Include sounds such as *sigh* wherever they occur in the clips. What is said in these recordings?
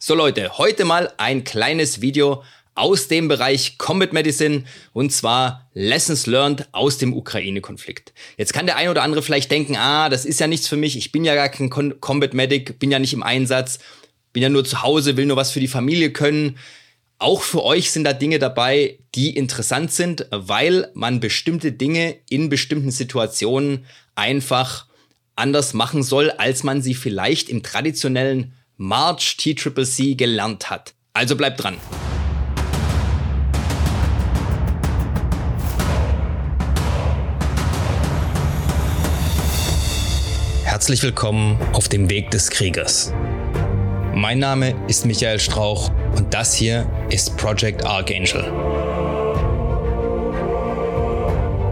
So Leute, heute mal ein kleines Video aus dem Bereich Combat Medicine und zwar Lessons Learned aus dem Ukraine-Konflikt. Jetzt kann der ein oder andere vielleicht denken, ah, das ist ja nichts für mich, ich bin ja gar kein Combat Medic, bin ja nicht im Einsatz, bin ja nur zu Hause, will nur was für die Familie können. Auch für euch sind da Dinge dabei, die interessant sind, weil man bestimmte Dinge in bestimmten Situationen einfach anders machen soll, als man sie vielleicht im traditionellen March TCCC gelernt hat. Also bleibt dran. Herzlich willkommen auf dem Weg des Kriegers. Mein Name ist Michael Strauch und das hier ist Project Archangel.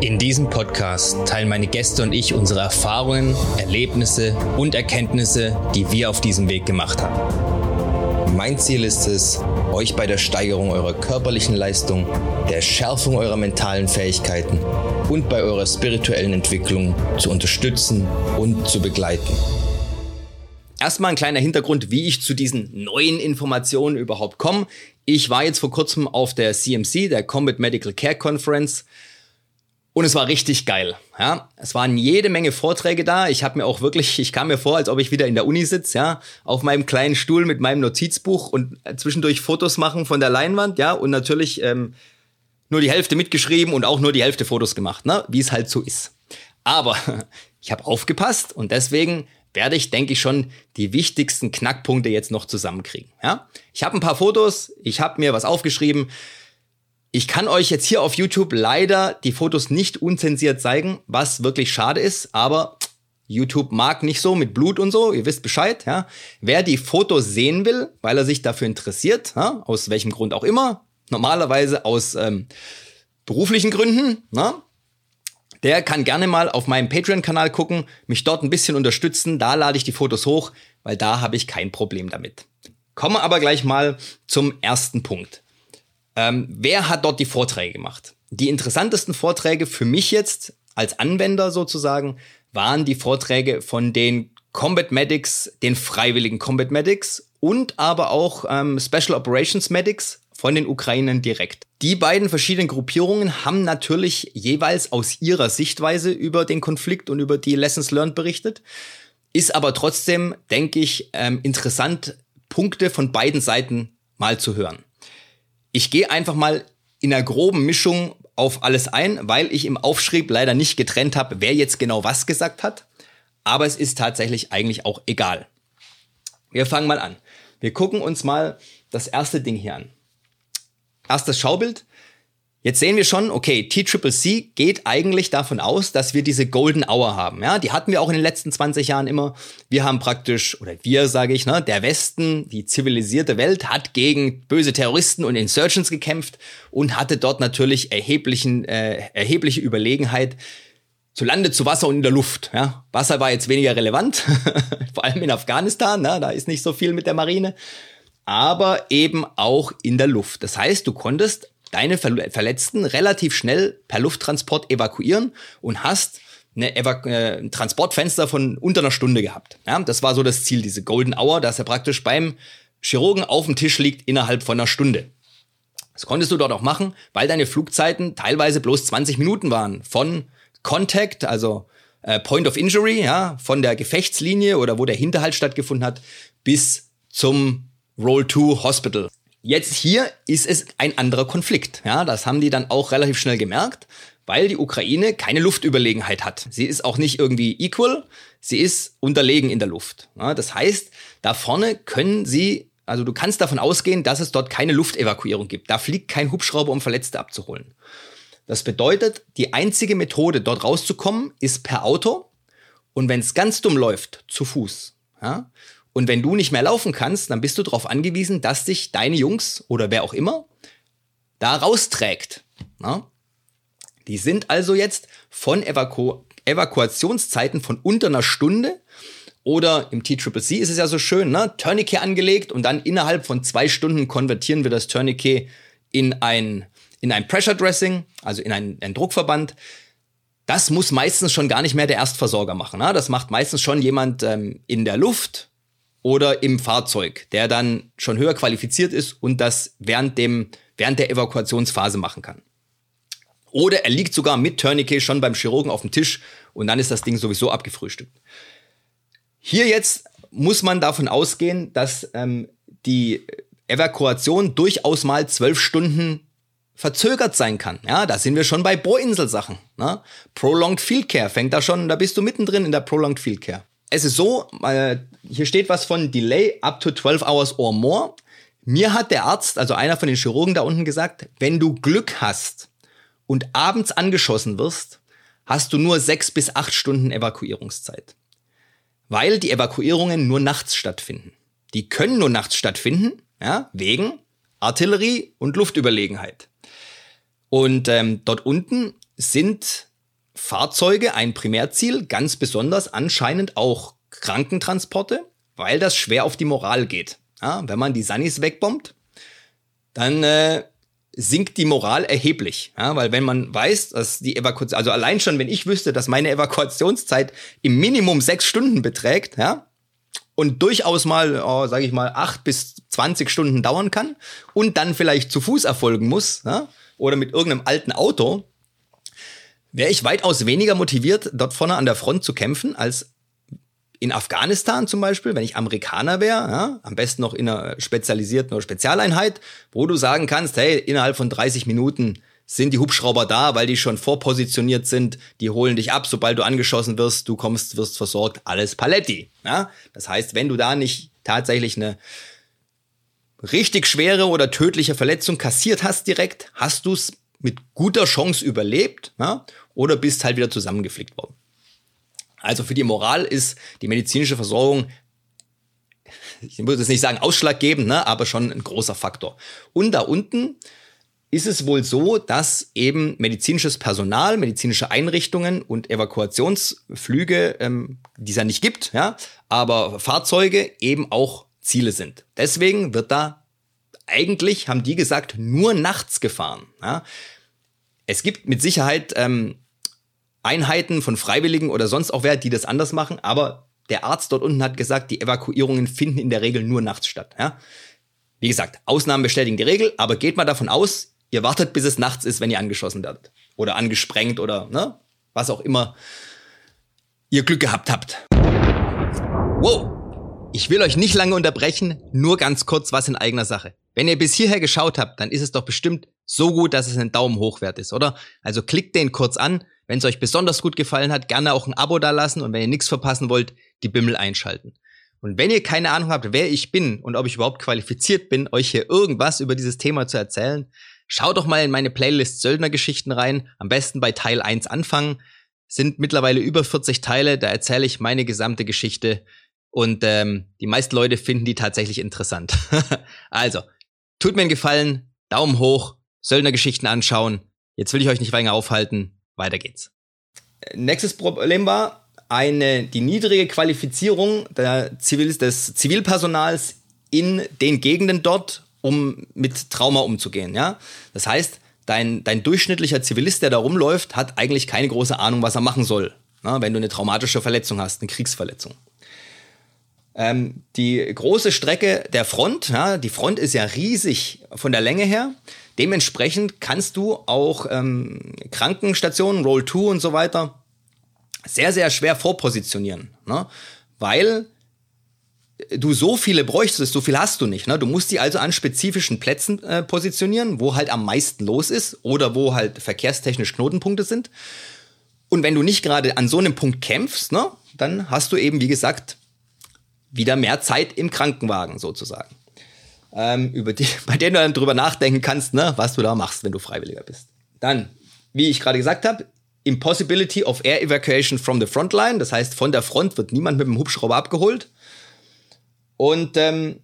In diesem Podcast teilen meine Gäste und ich unsere Erfahrungen, Erlebnisse und Erkenntnisse, die wir auf diesem Weg gemacht haben. Mein Ziel ist es, euch bei der Steigerung eurer körperlichen Leistung, der Schärfung eurer mentalen Fähigkeiten und bei eurer spirituellen Entwicklung zu unterstützen und zu begleiten. Erstmal ein kleiner Hintergrund, wie ich zu diesen neuen Informationen überhaupt komme. Ich war jetzt vor kurzem auf der CMC, der Combat Medical Care Conference. Und es war richtig geil. Ja, es waren jede Menge Vorträge da. Ich habe mir auch wirklich, ich kam mir vor, als ob ich wieder in der Uni sitze, ja, auf meinem kleinen Stuhl mit meinem Notizbuch und zwischendurch Fotos machen von der Leinwand, ja, und natürlich ähm, nur die Hälfte mitgeschrieben und auch nur die Hälfte Fotos gemacht, ne, wie es halt so ist. Aber *laughs* ich habe aufgepasst und deswegen werde ich, denke ich, schon die wichtigsten Knackpunkte jetzt noch zusammenkriegen. Ja, ich habe ein paar Fotos, ich habe mir was aufgeschrieben. Ich kann euch jetzt hier auf YouTube leider die Fotos nicht unzensiert zeigen, was wirklich schade ist, aber YouTube mag nicht so mit Blut und so, ihr wisst Bescheid, ja. Wer die Fotos sehen will, weil er sich dafür interessiert, ja, aus welchem Grund auch immer, normalerweise aus ähm, beruflichen Gründen, na, der kann gerne mal auf meinem Patreon-Kanal gucken, mich dort ein bisschen unterstützen, da lade ich die Fotos hoch, weil da habe ich kein Problem damit. Kommen wir aber gleich mal zum ersten Punkt. Ähm, wer hat dort die Vorträge gemacht? Die interessantesten Vorträge für mich jetzt als Anwender sozusagen waren die Vorträge von den Combat Medics, den freiwilligen Combat Medics und aber auch ähm, Special Operations Medics von den Ukrainern direkt. Die beiden verschiedenen Gruppierungen haben natürlich jeweils aus ihrer Sichtweise über den Konflikt und über die Lessons Learned berichtet. Ist aber trotzdem, denke ich, ähm, interessant, Punkte von beiden Seiten mal zu hören. Ich gehe einfach mal in einer groben Mischung auf alles ein, weil ich im Aufschrieb leider nicht getrennt habe, wer jetzt genau was gesagt hat. Aber es ist tatsächlich eigentlich auch egal. Wir fangen mal an. Wir gucken uns mal das erste Ding hier an. Erstes Schaubild. Jetzt sehen wir schon, okay, TCCC geht eigentlich davon aus, dass wir diese Golden Hour haben. Ja, die hatten wir auch in den letzten 20 Jahren immer. Wir haben praktisch, oder wir sage ich, ne, der Westen, die zivilisierte Welt hat gegen böse Terroristen und Insurgents gekämpft und hatte dort natürlich erheblichen, äh, erhebliche Überlegenheit zu Lande, zu Wasser und in der Luft. Ja, Wasser war jetzt weniger relevant, *laughs* vor allem in Afghanistan, ne, da ist nicht so viel mit der Marine, aber eben auch in der Luft. Das heißt, du konntest deine Verletzten relativ schnell per Lufttransport evakuieren und hast äh, ein Transportfenster von unter einer Stunde gehabt. Ja, das war so das Ziel, diese Golden Hour, dass er praktisch beim Chirurgen auf dem Tisch liegt innerhalb von einer Stunde. Das konntest du dort auch machen, weil deine Flugzeiten teilweise bloß 20 Minuten waren. Von Contact, also äh, Point of Injury, ja, von der Gefechtslinie oder wo der Hinterhalt stattgefunden hat, bis zum Roll 2 Hospital. Jetzt hier ist es ein anderer Konflikt. Ja, das haben die dann auch relativ schnell gemerkt, weil die Ukraine keine Luftüberlegenheit hat. Sie ist auch nicht irgendwie equal, sie ist unterlegen in der Luft. Ja, das heißt, da vorne können sie, also du kannst davon ausgehen, dass es dort keine Luftevakuierung gibt. Da fliegt kein Hubschrauber, um Verletzte abzuholen. Das bedeutet, die einzige Methode, dort rauszukommen, ist per Auto und wenn es ganz dumm läuft, zu Fuß. Ja? Und wenn du nicht mehr laufen kannst, dann bist du darauf angewiesen, dass dich deine Jungs oder wer auch immer da rausträgt. Na? Die sind also jetzt von Evaku Evakuationszeiten von unter einer Stunde oder im TCCC ist es ja so schön, ne? Tourniquet angelegt und dann innerhalb von zwei Stunden konvertieren wir das Tourniquet in ein, in ein Pressure Dressing, also in einen, einen Druckverband. Das muss meistens schon gar nicht mehr der Erstversorger machen. Ne? Das macht meistens schon jemand ähm, in der Luft, oder im Fahrzeug, der dann schon höher qualifiziert ist und das während dem, während der Evakuationsphase machen kann. Oder er liegt sogar mit Tourniquet schon beim Chirurgen auf dem Tisch und dann ist das Ding sowieso abgefrühstückt. Hier jetzt muss man davon ausgehen, dass ähm, die Evakuation durchaus mal zwölf Stunden verzögert sein kann. Ja, da sind wir schon bei Bohrinsel-Sachen. Ne? Prolonged Field Care fängt da schon, da bist du mittendrin in der Prolonged Field Care. Es ist so, äh, hier steht was von Delay up to 12 hours or more. Mir hat der Arzt, also einer von den Chirurgen da unten gesagt, wenn du Glück hast und abends angeschossen wirst, hast du nur sechs bis acht Stunden Evakuierungszeit. Weil die Evakuierungen nur nachts stattfinden. Die können nur nachts stattfinden, ja, wegen Artillerie und Luftüberlegenheit. Und ähm, dort unten sind Fahrzeuge ein Primärziel, ganz besonders anscheinend auch Krankentransporte, weil das schwer auf die Moral geht. Ja, wenn man die Sunnis wegbombt, dann äh, sinkt die Moral erheblich. Ja, weil wenn man weiß, dass die Evakuation, also allein schon, wenn ich wüsste, dass meine Evakuationszeit im Minimum sechs Stunden beträgt, ja, und durchaus mal, oh, sage ich mal, acht bis zwanzig Stunden dauern kann und dann vielleicht zu Fuß erfolgen muss, ja, oder mit irgendeinem alten Auto, wäre ich weitaus weniger motiviert, dort vorne an der Front zu kämpfen, als in Afghanistan zum Beispiel, wenn ich Amerikaner wäre, ja, am besten noch in einer spezialisierten oder Spezialeinheit, wo du sagen kannst, hey, innerhalb von 30 Minuten sind die Hubschrauber da, weil die schon vorpositioniert sind, die holen dich ab, sobald du angeschossen wirst, du kommst, wirst versorgt, alles Paletti. Ja? Das heißt, wenn du da nicht tatsächlich eine richtig schwere oder tödliche Verletzung kassiert hast direkt, hast du es mit guter Chance überlebt ja? Oder bist halt wieder zusammengeflickt worden. Also für die Moral ist die medizinische Versorgung, ich würde es nicht sagen ausschlaggebend, ne, aber schon ein großer Faktor. Und da unten ist es wohl so, dass eben medizinisches Personal, medizinische Einrichtungen und Evakuationsflüge, ähm, die es ja nicht gibt, ja, aber Fahrzeuge eben auch Ziele sind. Deswegen wird da eigentlich, haben die gesagt, nur nachts gefahren. Ja. Es gibt mit Sicherheit ähm, Einheiten von Freiwilligen oder sonst auch wer, die das anders machen, aber der Arzt dort unten hat gesagt, die Evakuierungen finden in der Regel nur nachts statt. Ja. Wie gesagt, Ausnahmen bestätigen die Regel, aber geht mal davon aus, ihr wartet, bis es nachts ist, wenn ihr angeschossen werdet. Oder angesprengt oder ne, was auch immer ihr Glück gehabt habt. Wow, ich will euch nicht lange unterbrechen, nur ganz kurz was in eigener Sache. Wenn ihr bis hierher geschaut habt, dann ist es doch bestimmt so gut, dass es ein Daumen hoch wert ist, oder? Also klickt den kurz an. Wenn es euch besonders gut gefallen hat, gerne auch ein Abo dalassen und wenn ihr nichts verpassen wollt, die Bimmel einschalten. Und wenn ihr keine Ahnung habt, wer ich bin und ob ich überhaupt qualifiziert bin, euch hier irgendwas über dieses Thema zu erzählen, schaut doch mal in meine Playlist Söldnergeschichten rein. Am besten bei Teil 1 anfangen. Sind mittlerweile über 40 Teile, da erzähle ich meine gesamte Geschichte und ähm, die meisten Leute finden die tatsächlich interessant. *laughs* also, tut mir einen Gefallen, Daumen hoch, Söldnergeschichten anschauen. Jetzt will ich euch nicht länger aufhalten. Weiter geht's. Nächstes Problem war eine, die niedrige Qualifizierung Zivil, des Zivilpersonals in den Gegenden dort, um mit Trauma umzugehen. Ja? Das heißt, dein, dein durchschnittlicher Zivilist, der da rumläuft, hat eigentlich keine große Ahnung, was er machen soll, na, wenn du eine traumatische Verletzung hast, eine Kriegsverletzung. Ähm, die große Strecke der Front, ja, die Front ist ja riesig von der Länge her. Dementsprechend kannst du auch ähm, Krankenstationen, Roll 2 und so weiter sehr, sehr schwer vorpositionieren. Ne? Weil du so viele bräuchtest, so viel hast du nicht. Ne? Du musst die also an spezifischen Plätzen äh, positionieren, wo halt am meisten los ist oder wo halt verkehrstechnisch Knotenpunkte sind. Und wenn du nicht gerade an so einem Punkt kämpfst, ne, dann hast du eben, wie gesagt, wieder mehr Zeit im Krankenwagen sozusagen. Ähm, über die, *laughs* bei denen du dann drüber nachdenken kannst, ne, was du da machst, wenn du Freiwilliger bist. Dann, wie ich gerade gesagt habe, Impossibility of Air Evacuation from the Frontline. Das heißt, von der Front wird niemand mit dem Hubschrauber abgeholt. Und ähm,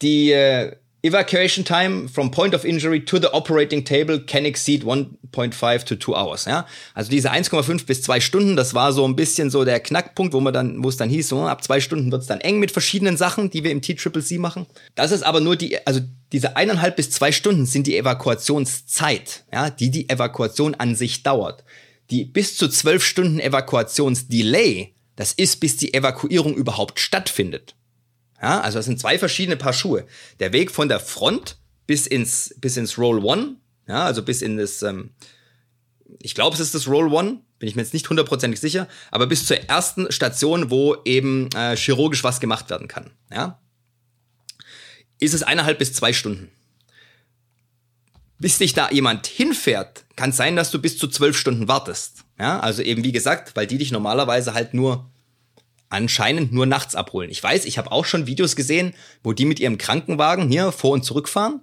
die äh, Evacuation time from point of injury to the operating table can exceed 1.5 to 2 hours. Ja? Also diese 1,5 bis 2 Stunden, das war so ein bisschen so der Knackpunkt, wo man dann, wo es dann hieß, so, ab zwei Stunden wird es dann eng mit verschiedenen Sachen, die wir im T-Triple-C machen. Das ist aber nur die, also diese eineinhalb bis zwei Stunden sind die Evakuationszeit, ja, die die Evakuation an sich dauert. Die bis zu zwölf Stunden Evakuationsdelay das ist, bis die Evakuierung überhaupt stattfindet. Ja, also das sind zwei verschiedene Paar Schuhe. Der Weg von der Front bis ins, bis ins Roll One, ja, also bis in das, ähm, ich glaube, es ist das Roll One, bin ich mir jetzt nicht hundertprozentig sicher, aber bis zur ersten Station, wo eben äh, chirurgisch was gemacht werden kann, ja, ist es eineinhalb bis zwei Stunden. Bis dich da jemand hinfährt, kann sein, dass du bis zu zwölf Stunden wartest. Ja, also eben wie gesagt, weil die dich normalerweise halt nur anscheinend nur nachts abholen. Ich weiß, ich habe auch schon Videos gesehen, wo die mit ihrem Krankenwagen hier vor und zurückfahren,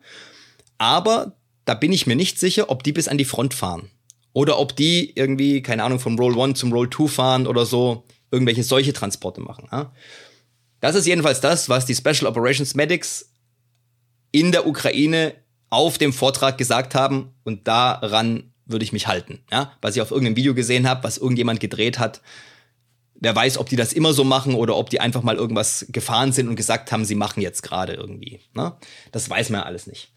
aber da bin ich mir nicht sicher, ob die bis an die Front fahren oder ob die irgendwie keine Ahnung vom Roll 1 zum Roll 2 fahren oder so irgendwelche solche Transporte machen. Ja? Das ist jedenfalls das, was die Special Operations Medics in der Ukraine auf dem Vortrag gesagt haben und daran würde ich mich halten. Ja? Was ich auf irgendeinem Video gesehen habe, was irgendjemand gedreht hat, wer weiß, ob die das immer so machen oder ob die einfach mal irgendwas gefahren sind und gesagt haben, sie machen jetzt gerade irgendwie. Ne? Das weiß man ja alles nicht.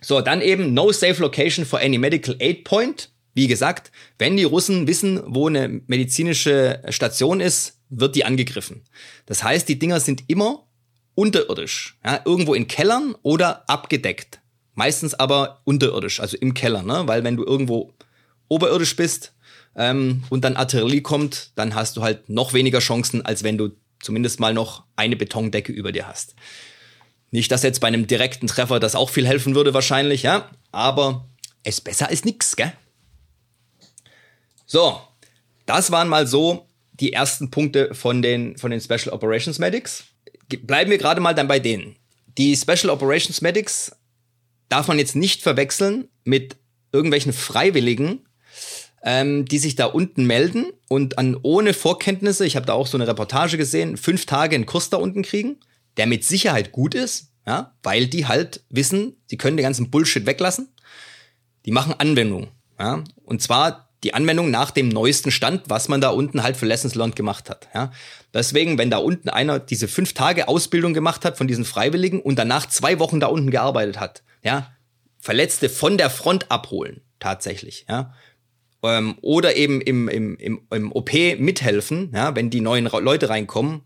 So, dann eben No Safe Location for any Medical Aid Point. Wie gesagt, wenn die Russen wissen, wo eine medizinische Station ist, wird die angegriffen. Das heißt, die Dinger sind immer unterirdisch, ja, irgendwo in Kellern oder abgedeckt. Meistens aber unterirdisch, also im Keller, ne? weil wenn du irgendwo oberirdisch bist, ähm, und dann Artillerie kommt, dann hast du halt noch weniger Chancen, als wenn du zumindest mal noch eine Betondecke über dir hast. Nicht, dass jetzt bei einem direkten Treffer das auch viel helfen würde wahrscheinlich, ja, aber es ist besser als nix, gell? So, das waren mal so die ersten Punkte von den, von den Special Operations Medics. Bleiben wir gerade mal dann bei denen. Die Special Operations Medics darf man jetzt nicht verwechseln mit irgendwelchen Freiwilligen, ähm, die sich da unten melden und an ohne Vorkenntnisse, ich habe da auch so eine Reportage gesehen, fünf Tage einen Kurs da unten kriegen, der mit Sicherheit gut ist, ja, weil die halt wissen, sie können den ganzen Bullshit weglassen. Die machen Anwendung, ja, und zwar die Anwendung nach dem neuesten Stand, was man da unten halt für Lessons Learned gemacht hat. Ja. Deswegen, wenn da unten einer diese fünf Tage Ausbildung gemacht hat von diesen Freiwilligen und danach zwei Wochen da unten gearbeitet hat, ja, Verletzte von der Front abholen, tatsächlich, ja, ähm, oder eben im, im, im, im OP mithelfen, ja, wenn die neuen Leute reinkommen,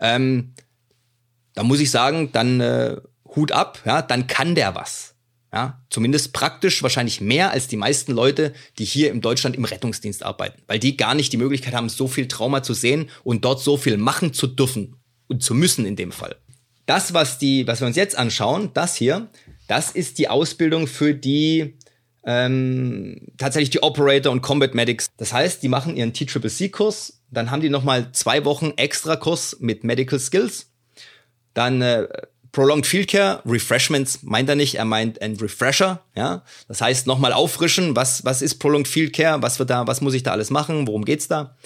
ähm, da muss ich sagen, dann äh, Hut ab, ja, dann kann der was. Ja, zumindest praktisch wahrscheinlich mehr als die meisten Leute, die hier in Deutschland im Rettungsdienst arbeiten, weil die gar nicht die Möglichkeit haben, so viel Trauma zu sehen und dort so viel machen zu dürfen und zu müssen in dem Fall. Das, was die, was wir uns jetzt anschauen, das hier, das ist die Ausbildung für die ähm, tatsächlich die Operator und Combat Medics. Das heißt, die machen ihren T-Triple-C-Kurs, dann haben die nochmal zwei Wochen extra Kurs mit Medical Skills, dann äh, Prolonged Field Care, Refreshments meint er nicht, er meint ein Refresher, ja. Das heißt nochmal auffrischen, was, was ist Prolonged Field Care, was wird da, was muss ich da alles machen, worum geht's da?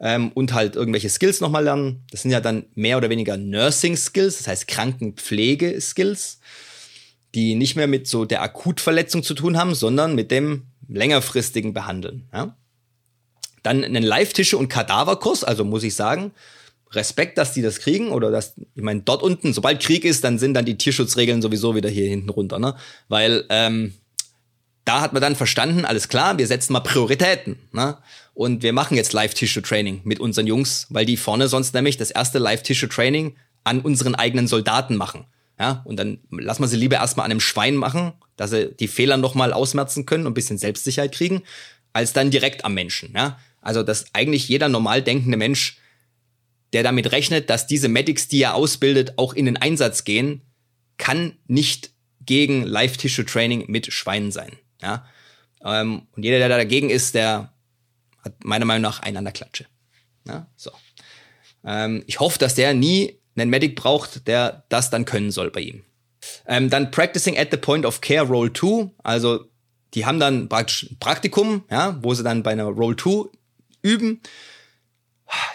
Ähm, und halt irgendwelche Skills nochmal lernen. Das sind ja dann mehr oder weniger Nursing Skills, das heißt Krankenpflege Skills die nicht mehr mit so der Akutverletzung zu tun haben, sondern mit dem längerfristigen Behandeln. Ja? Dann einen Live-Tische- und Kadaverkurs, also muss ich sagen, Respekt, dass die das kriegen oder dass, ich meine, dort unten, sobald Krieg ist, dann sind dann die Tierschutzregeln sowieso wieder hier hinten runter, ne? Weil ähm, da hat man dann verstanden, alles klar, wir setzen mal Prioritäten, ne? Und wir machen jetzt Live-Tissue-Training mit unseren Jungs, weil die vorne sonst nämlich das erste Live-Tissue-Training an unseren eigenen Soldaten machen. Ja, und dann lassen wir sie lieber erstmal an einem Schwein machen, dass sie die Fehler nochmal ausmerzen können und ein bisschen Selbstsicherheit kriegen, als dann direkt am Menschen. Ja, also dass eigentlich jeder normal denkende Mensch, der damit rechnet, dass diese Medics, die er ausbildet, auch in den Einsatz gehen, kann nicht gegen Live-Tissue-Training mit Schweinen sein. Ja, ähm, und jeder, der dagegen ist, der hat meiner Meinung nach einen an der Klatsche. Ja, so. Ähm, ich hoffe, dass der nie einen Medic braucht, der das dann können soll bei ihm. Ähm, dann Practicing at the Point of Care Roll 2, also die haben dann praktisch ein Praktikum, ja, wo sie dann bei einer Roll 2 üben.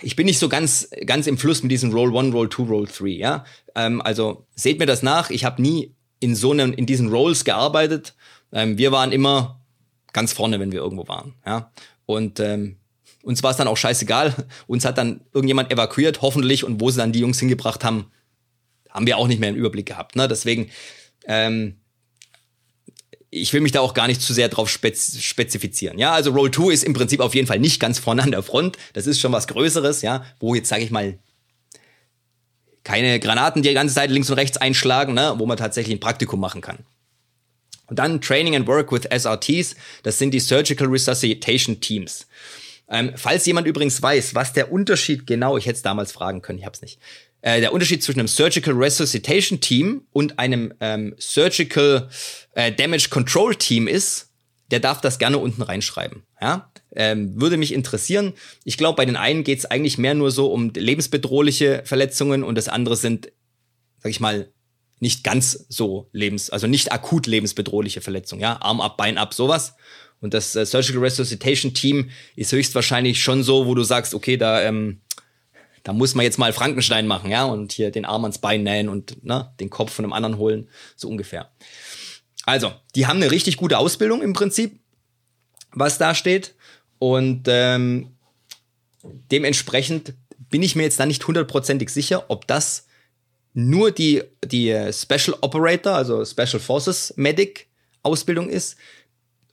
Ich bin nicht so ganz, ganz im Fluss mit diesen Roll 1, Roll 2, Roll 3, ja. Ähm, also seht mir das nach, ich habe nie in so einem, in diesen Rolls gearbeitet. Ähm, wir waren immer ganz vorne, wenn wir irgendwo waren, ja. Und ähm, uns war es dann auch scheißegal. Uns hat dann irgendjemand evakuiert, hoffentlich, und wo sie dann die Jungs hingebracht haben, haben wir auch nicht mehr einen Überblick gehabt. Ne? Deswegen, ähm, ich will mich da auch gar nicht zu sehr drauf spez spezifizieren. Ja, also Roll 2 ist im Prinzip auf jeden Fall nicht ganz vorne an der Front. Das ist schon was Größeres, ja, wo jetzt, sage ich mal, keine Granaten die ganze Zeit links und rechts einschlagen, ne, wo man tatsächlich ein Praktikum machen kann. Und dann Training and Work with SRTs, das sind die Surgical Resuscitation Teams. Ähm, falls jemand übrigens weiß, was der Unterschied genau, ich hätte es damals fragen können, ich habe es nicht. Äh, der Unterschied zwischen einem Surgical Resuscitation Team und einem ähm, Surgical äh, Damage Control Team ist, der darf das gerne unten reinschreiben. Ja? Ähm, würde mich interessieren. Ich glaube, bei den einen geht es eigentlich mehr nur so um lebensbedrohliche Verletzungen und das andere sind, sag ich mal, nicht ganz so lebens, also nicht akut lebensbedrohliche Verletzungen, ja, Arm ab, Bein ab, sowas. Und das äh, Surgical Resuscitation Team ist höchstwahrscheinlich schon so, wo du sagst, okay, da, ähm, da muss man jetzt mal Frankenstein machen, ja, und hier den Arm ans Bein nähen und ne, den Kopf von einem anderen holen, so ungefähr. Also, die haben eine richtig gute Ausbildung im Prinzip, was da steht. Und ähm, dementsprechend bin ich mir jetzt da nicht hundertprozentig sicher, ob das nur die, die Special Operator, also Special Forces Medic Ausbildung ist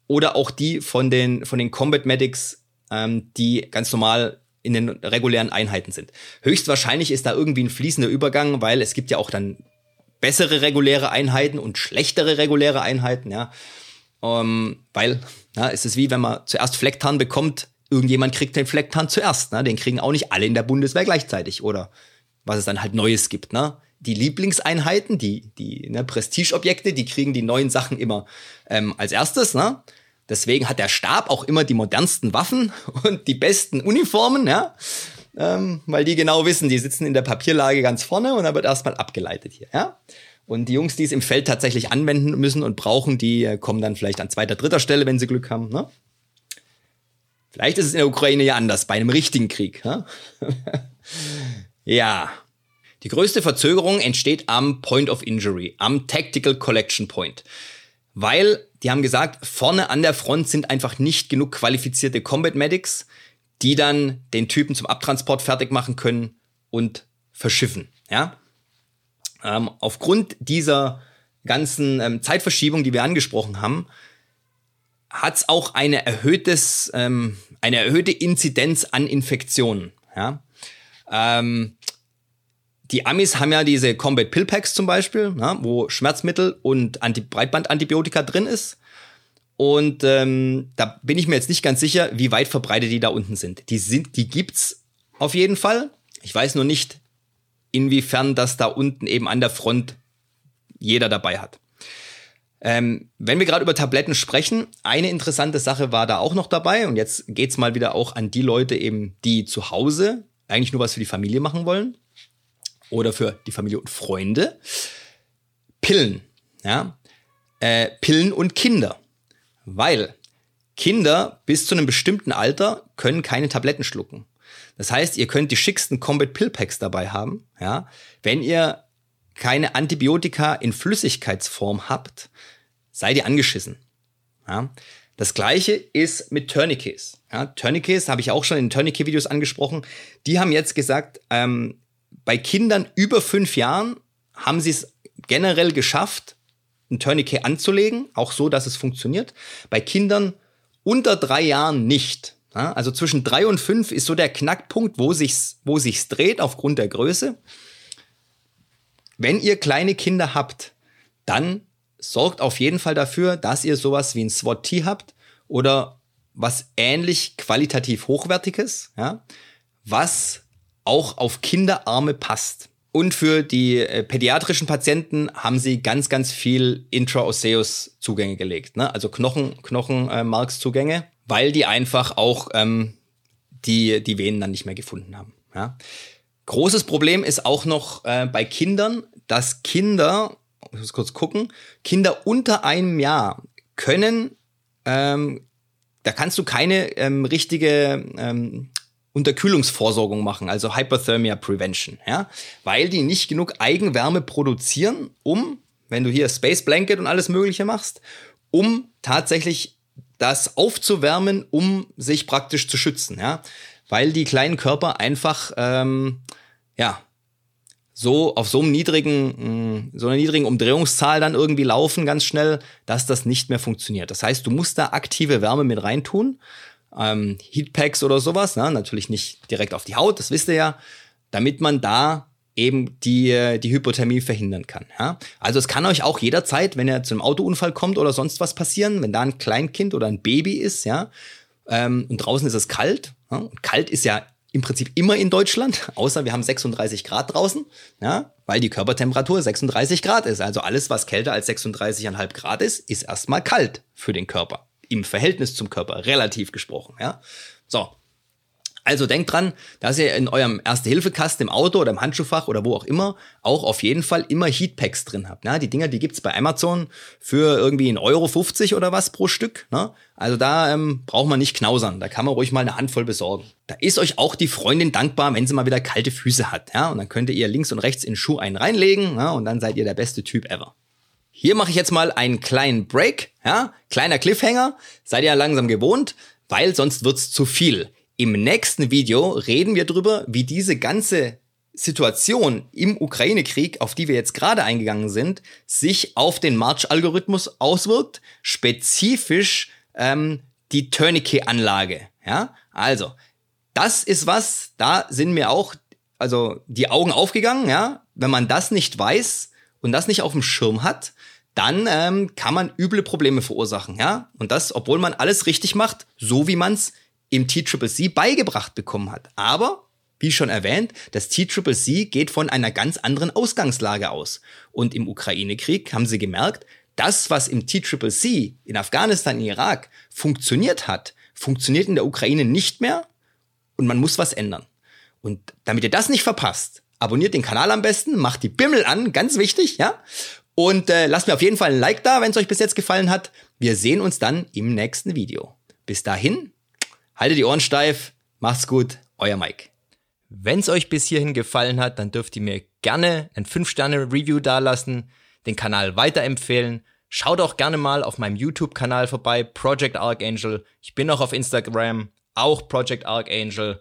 oder auch die von den, von den Combat Medics, ähm, die ganz normal in den regulären Einheiten sind. Höchstwahrscheinlich ist da irgendwie ein fließender Übergang, weil es gibt ja auch dann bessere reguläre Einheiten und schlechtere reguläre Einheiten, ja. Ähm, weil, ja, es ist wie wenn man zuerst Flecktarn bekommt, irgendjemand kriegt den Flecktarn zuerst, ne? Den kriegen auch nicht alle in der Bundeswehr gleichzeitig oder was es dann halt Neues gibt, ne? Die Lieblingseinheiten, die, die ne, Prestigeobjekte, die kriegen die neuen Sachen immer ähm, als erstes, ne? Deswegen hat der Stab auch immer die modernsten Waffen *laughs* und die besten Uniformen, ja. Ähm, weil die genau wissen, die sitzen in der Papierlage ganz vorne und dann wird erstmal abgeleitet hier, ja. Und die Jungs, die es im Feld tatsächlich anwenden müssen und brauchen, die äh, kommen dann vielleicht an zweiter, dritter Stelle, wenn sie Glück haben, ne? Vielleicht ist es in der Ukraine ja anders, bei einem richtigen Krieg. Ne? *laughs* ja. Die größte Verzögerung entsteht am Point of Injury, am Tactical Collection Point. Weil die haben gesagt, vorne an der Front sind einfach nicht genug qualifizierte Combat Medics, die dann den Typen zum Abtransport fertig machen können und verschiffen. Ja? Ähm, aufgrund dieser ganzen ähm, Zeitverschiebung, die wir angesprochen haben, hat es auch eine, erhöhtes, ähm, eine erhöhte Inzidenz an Infektionen. Ja? Ähm, die Amis haben ja diese Combat Pill Packs zum Beispiel, na, wo Schmerzmittel und Anti Breitbandantibiotika drin ist. Und ähm, da bin ich mir jetzt nicht ganz sicher, wie weit verbreitet die da unten sind. Die sind, die gibt's auf jeden Fall. Ich weiß nur nicht, inwiefern das da unten eben an der Front jeder dabei hat. Ähm, wenn wir gerade über Tabletten sprechen, eine interessante Sache war da auch noch dabei und jetzt geht's mal wieder auch an die Leute eben, die zu Hause eigentlich nur was für die Familie machen wollen oder für die Familie und Freunde. Pillen, ja, äh, Pillen und Kinder, weil Kinder bis zu einem bestimmten Alter können keine Tabletten schlucken. Das heißt, ihr könnt die schicksten Combat Pill Packs dabei haben, ja, wenn ihr keine Antibiotika in Flüssigkeitsform habt, seid ihr angeschissen. Ja. Das gleiche ist mit Tourniquets. Ja, Tourniquets habe ich auch schon in Tourniquet-Videos angesprochen. Die haben jetzt gesagt, ähm, bei Kindern über fünf Jahren haben sie es generell geschafft, ein Tourniquet anzulegen, auch so, dass es funktioniert. Bei Kindern unter drei Jahren nicht. Also zwischen drei und fünf ist so der Knackpunkt, wo sich's, wo sich's dreht aufgrund der Größe. Wenn ihr kleine Kinder habt, dann sorgt auf jeden Fall dafür, dass ihr sowas wie ein SWAT-T habt oder was ähnlich qualitativ hochwertiges, ja, was auch auf Kinderarme passt. Und für die äh, pädiatrischen Patienten haben sie ganz, ganz viel Intraosseus-Zugänge gelegt, ne? also Knochen, Knochenmarkszugänge, äh, weil die einfach auch ähm, die, die Venen dann nicht mehr gefunden haben. Ja? Großes Problem ist auch noch äh, bei Kindern, dass Kinder, ich muss kurz gucken, Kinder unter einem Jahr können, ähm, da kannst du keine ähm, richtige ähm, Unterkühlungsvorsorgung machen, also Hypothermia Prevention, ja, weil die nicht genug Eigenwärme produzieren, um, wenn du hier Space Blanket und alles Mögliche machst, um tatsächlich das aufzuwärmen, um sich praktisch zu schützen, ja, weil die kleinen Körper einfach, ähm, ja, so auf so einem niedrigen, mm, so einer niedrigen Umdrehungszahl dann irgendwie laufen ganz schnell, dass das nicht mehr funktioniert. Das heißt, du musst da aktive Wärme mit reintun, ähm, Heatpacks oder sowas, ne? natürlich nicht direkt auf die Haut, das wisst ihr ja, damit man da eben die, die Hypothermie verhindern kann. Ja? Also es kann euch auch jederzeit, wenn ihr zu einem Autounfall kommt oder sonst was passieren, wenn da ein Kleinkind oder ein Baby ist, ja, ähm, und draußen ist es kalt. Ja? Und kalt ist ja im Prinzip immer in Deutschland, *laughs* außer wir haben 36 Grad draußen, ja, weil die Körpertemperatur 36 Grad ist. Also alles, was kälter als 36,5 Grad ist, ist erstmal kalt für den Körper. Im Verhältnis zum Körper, relativ gesprochen, ja. So. Also denkt dran, dass ihr in eurem Erste-Hilfe-Kasten im Auto oder im Handschuhfach oder wo auch immer auch auf jeden Fall immer Heatpacks drin habt. Ne? Die Dinger, die gibt's bei Amazon für irgendwie 1,50 Euro 50 oder was pro Stück. Ne? Also da ähm, braucht man nicht knausern. Da kann man ruhig mal eine Handvoll besorgen. Da ist euch auch die Freundin dankbar, wenn sie mal wieder kalte Füße hat. Ja? Und dann könnt ihr links und rechts in den Schuh einen reinlegen ja? und dann seid ihr der beste Typ ever. Hier mache ich jetzt mal einen kleinen Break, ja, kleiner Cliffhanger, seid ihr langsam gewohnt, weil sonst wird's zu viel. Im nächsten Video reden wir darüber, wie diese ganze Situation im Ukraine-Krieg, auf die wir jetzt gerade eingegangen sind, sich auf den March-Algorithmus auswirkt, spezifisch ähm, die Tourniquet-Anlage. Ja, also das ist was, da sind mir auch also die Augen aufgegangen. Ja, wenn man das nicht weiß und das nicht auf dem Schirm hat, dann ähm, kann man üble Probleme verursachen. Ja, und das, obwohl man alles richtig macht, so wie man es im TCCC beigebracht bekommen hat. Aber, wie schon erwähnt, das TCCC geht von einer ganz anderen Ausgangslage aus. Und im Ukraine-Krieg haben sie gemerkt, das, was im TCCC in Afghanistan, in Irak funktioniert hat, funktioniert in der Ukraine nicht mehr und man muss was ändern. Und damit ihr das nicht verpasst, abonniert den Kanal am besten, macht die Bimmel an, ganz wichtig, ja? Und äh, lasst mir auf jeden Fall ein Like da, wenn es euch bis jetzt gefallen hat. Wir sehen uns dann im nächsten Video. Bis dahin, Haltet die Ohren steif, macht's gut, euer Mike. Wenn es euch bis hierhin gefallen hat, dann dürft ihr mir gerne ein 5-Sterne-Review dalassen, den Kanal weiterempfehlen. Schaut auch gerne mal auf meinem YouTube-Kanal vorbei, Project Archangel. Ich bin auch auf Instagram, auch Project Archangel.